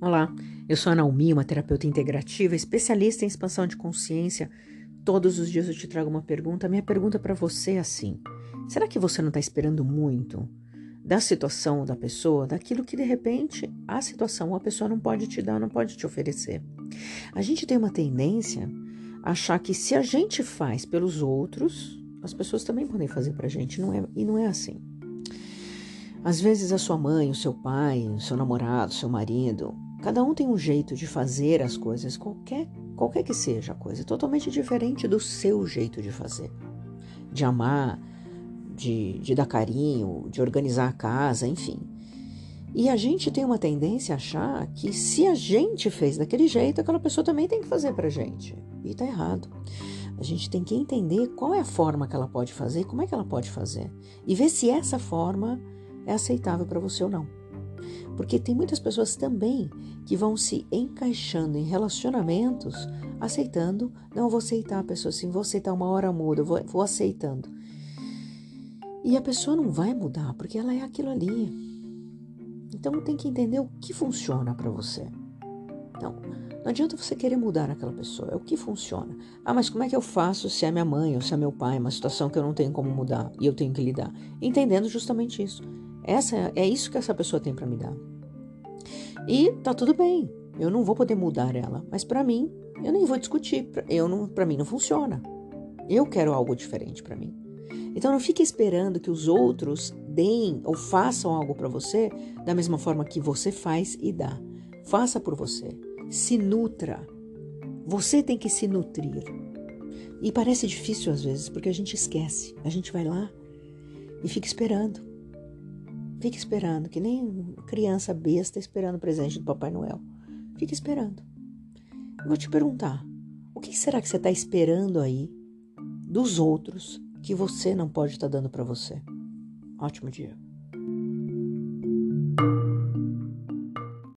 Olá, eu sou a Naomi, uma terapeuta integrativa, especialista em expansão de consciência. Todos os dias eu te trago uma pergunta. Minha pergunta para você é assim: será que você não está esperando muito da situação da pessoa, daquilo que de repente a situação ou a pessoa não pode te dar, não pode te oferecer? A gente tem uma tendência a achar que se a gente faz pelos outros, as pessoas também podem fazer para a gente, não é, e não é assim. Às vezes a sua mãe, o seu pai, o seu namorado, o seu marido, Cada um tem um jeito de fazer as coisas, qualquer, qualquer que seja a coisa, totalmente diferente do seu jeito de fazer, de amar, de, de dar carinho, de organizar a casa, enfim. E a gente tem uma tendência a achar que se a gente fez daquele jeito, aquela pessoa também tem que fazer pra gente. E tá errado. A gente tem que entender qual é a forma que ela pode fazer e como é que ela pode fazer. E ver se essa forma é aceitável para você ou não. Porque tem muitas pessoas também que vão se encaixando em relacionamentos, aceitando, não vou aceitar a pessoa assim, vou aceitar uma hora muda, vou, vou aceitando. E a pessoa não vai mudar, porque ela é aquilo ali. Então tem que entender o que funciona para você. Então, não adianta você querer mudar aquela pessoa, é o que funciona. Ah, mas como é que eu faço se é minha mãe ou se é meu pai, uma situação que eu não tenho como mudar e eu tenho que lidar? Entendendo justamente isso. Essa é isso que essa pessoa tem para me dar. E tá tudo bem. Eu não vou poder mudar ela, mas para mim, eu nem vou discutir. Eu não, para mim não funciona. Eu quero algo diferente para mim. Então não fique esperando que os outros deem ou façam algo para você da mesma forma que você faz e dá. Faça por você. Se nutra. Você tem que se nutrir. E parece difícil às vezes, porque a gente esquece. A gente vai lá e fica esperando. Fique esperando, que nem criança besta esperando o presente do Papai Noel. Fique esperando. Eu vou te perguntar: o que será que você está esperando aí dos outros que você não pode estar tá dando para você? Ótimo dia.